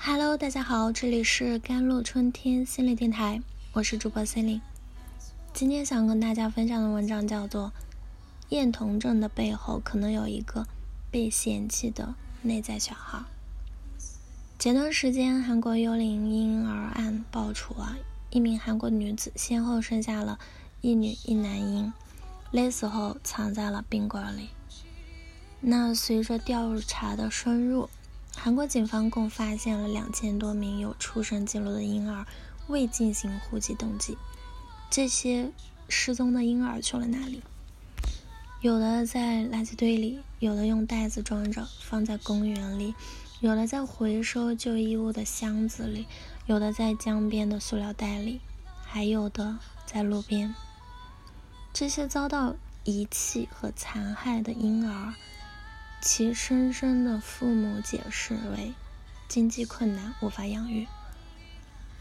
Hello，大家好，这里是甘露春天心理电台，我是主播 c e l i n e 今天想跟大家分享的文章叫做《厌童症的背后可能有一个被嫌弃的内在小孩》。前段时间，韩国幽灵婴儿案爆出啊，一名韩国女子先后生下了一女一男婴，勒死后藏在了冰柜里。那随着调查的深入，韩国警方共发现了两千多名有出生记录的婴儿未进行户籍登记。这些失踪的婴儿去了哪里？有的在垃圾堆里，有的用袋子装着放在公园里，有的在回收旧衣物的箱子里，有的在江边的塑料袋里，还有的在路边。这些遭到遗弃和残害的婴儿。其生生的父母解释为经济困难无法养育，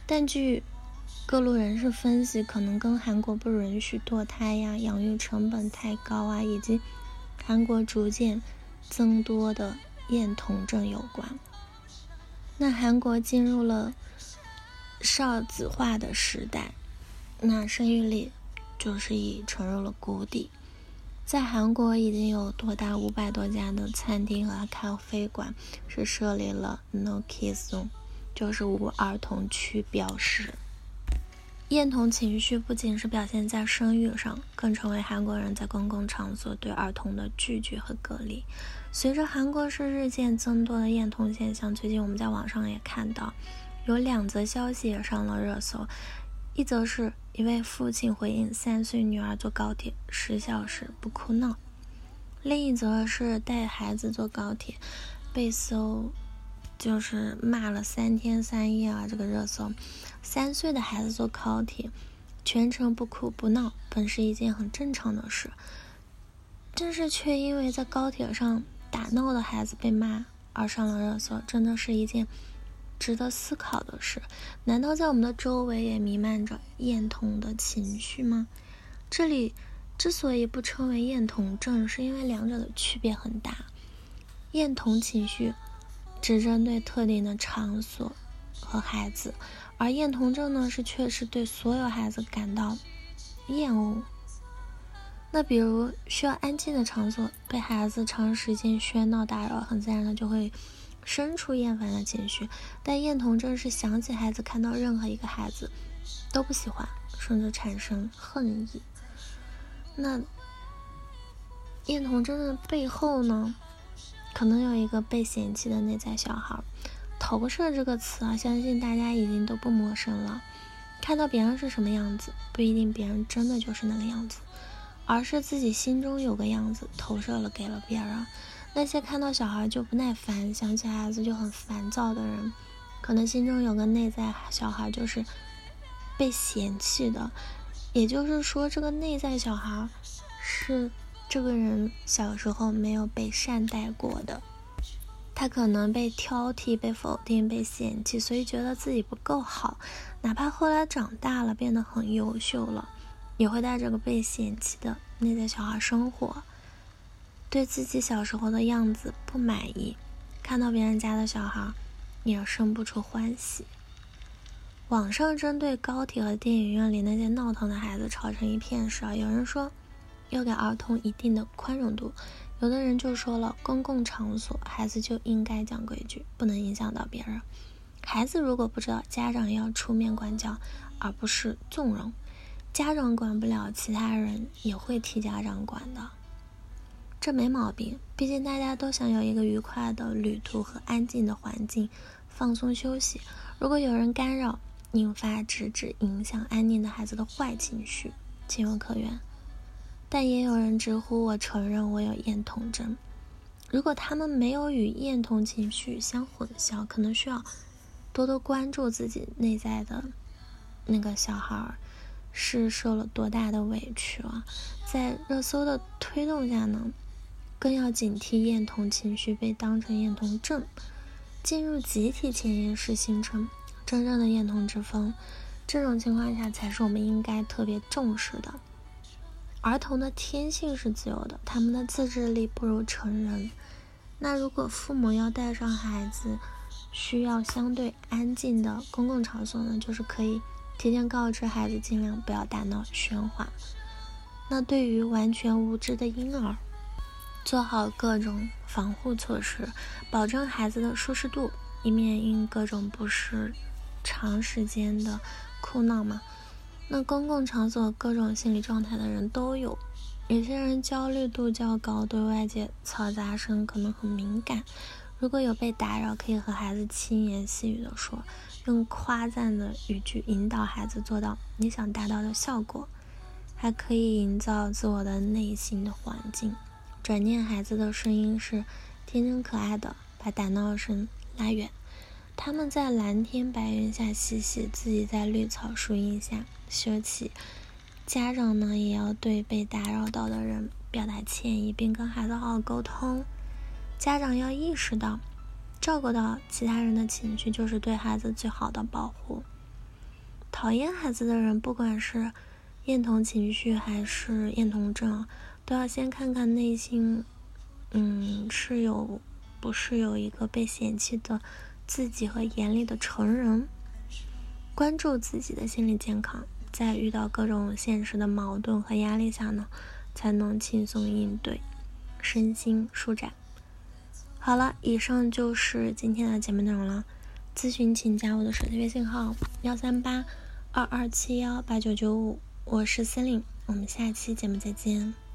但据各路人士分析，可能跟韩国不允许堕胎呀、养育成本太高啊，以及韩国逐渐增多的厌童症有关。那韩国进入了少子化的时代，那生育力就是已沉入了谷底。在韩国已经有多达五百多家的餐厅和咖啡馆是设立了 No Kids Zone，就是无儿童区标识。厌童情绪不仅是表现在生育上，更成为韩国人在公共场所对儿童的拒绝和隔离。随着韩国是日渐增多的厌童现象，最近我们在网上也看到有两则消息也上了热搜。一则是一位父亲回应三岁女儿坐高铁十小时不哭闹，另一则是带孩子坐高铁被搜，就是骂了三天三夜啊！这个热搜，三岁的孩子坐高铁全程不哭不闹，本是一件很正常的事，但是却因为在高铁上打闹的孩子被骂而上了热搜，真的是一件。值得思考的是，难道在我们的周围也弥漫着厌童的情绪吗？这里之所以不称为厌童症，是因为两者的区别很大。厌童情绪只针对特定的场所和孩子，而厌童症呢，是确实对所有孩子感到厌恶。那比如需要安静的场所，被孩子长时间喧闹打扰，很自然的就会。生出厌烦的情绪，但厌童症是想起孩子，看到任何一个孩子都不喜欢，甚至产生恨意。那厌童真的背后呢，可能有一个被嫌弃的内在小孩。投射这个词啊，相信大家已经都不陌生了。看到别人是什么样子，不一定别人真的就是那个样子，而是自己心中有个样子，投射了给了别人。那些看到小孩就不耐烦，想起孩子就很烦躁的人，可能心中有个内在小孩就是被嫌弃的。也就是说，这个内在小孩是这个人小时候没有被善待过的，他可能被挑剔、被否定、被嫌弃，所以觉得自己不够好。哪怕后来长大了，变得很优秀了，也会带着个被嫌弃的内在小孩生活。对自己小时候的样子不满意，看到别人家的小孩，也生不出欢喜。网上针对高铁和电影院里那些闹腾的孩子吵成一片时，有人说要给儿童一定的宽容度，有的人就说了，公共场所孩子就应该讲规矩，不能影响到别人。孩子如果不知道，家长要出面管教，而不是纵容。家长管不了，其他人也会替家长管的。这没毛病，毕竟大家都想有一个愉快的旅途和安静的环境，放松休息。如果有人干扰，引发直指影响安宁的孩子的坏情绪，情有可原。但也有人直呼我承认我有厌童症。如果他们没有与厌童情绪相混淆，可能需要多多关注自己内在的那个小孩儿是受了多大的委屈啊！在热搜的推动下呢？更要警惕厌童情绪被当成厌童症，进入集体潜意识形成真正的厌童之风。这种情况下，才是我们应该特别重视的。儿童的天性是自由的，他们的自制力不如成人。那如果父母要带上孩子需要相对安静的公共场所呢，就是可以提前告知孩子，尽量不要大闹喧哗。那对于完全无知的婴儿，做好各种防护措施，保证孩子的舒适度，以免因各种不适长时间的哭闹嘛。那公共场所各种心理状态的人都有，有些人焦虑度较高，对外界嘈杂声可能很敏感。如果有被打扰，可以和孩子轻言细语的说，用夸赞的语句引导孩子做到你想达到的效果。还可以营造自我的内心的环境，转念孩子的声音是天真可爱的，把打闹声拉远。他们在蓝天白云下嬉戏，自己在绿草树荫下休憩。家长呢，也要对被打扰到的人表达歉意，并跟孩子好好沟通。家长要意识到，照顾到其他人的情绪，就是对孩子最好的保护。讨厌孩子的人，不管是。厌童情绪还是厌童症，都要先看看内心，嗯，是有不是有一个被嫌弃的自己和严厉的成人，关注自己的心理健康，在遇到各种现实的矛盾和压力下呢，才能轻松应对，身心舒展。好了，以上就是今天的节目内容了。咨询请加我的手机微信号：幺三八二二七幺八九九五。我是司令，我们下期节目再见。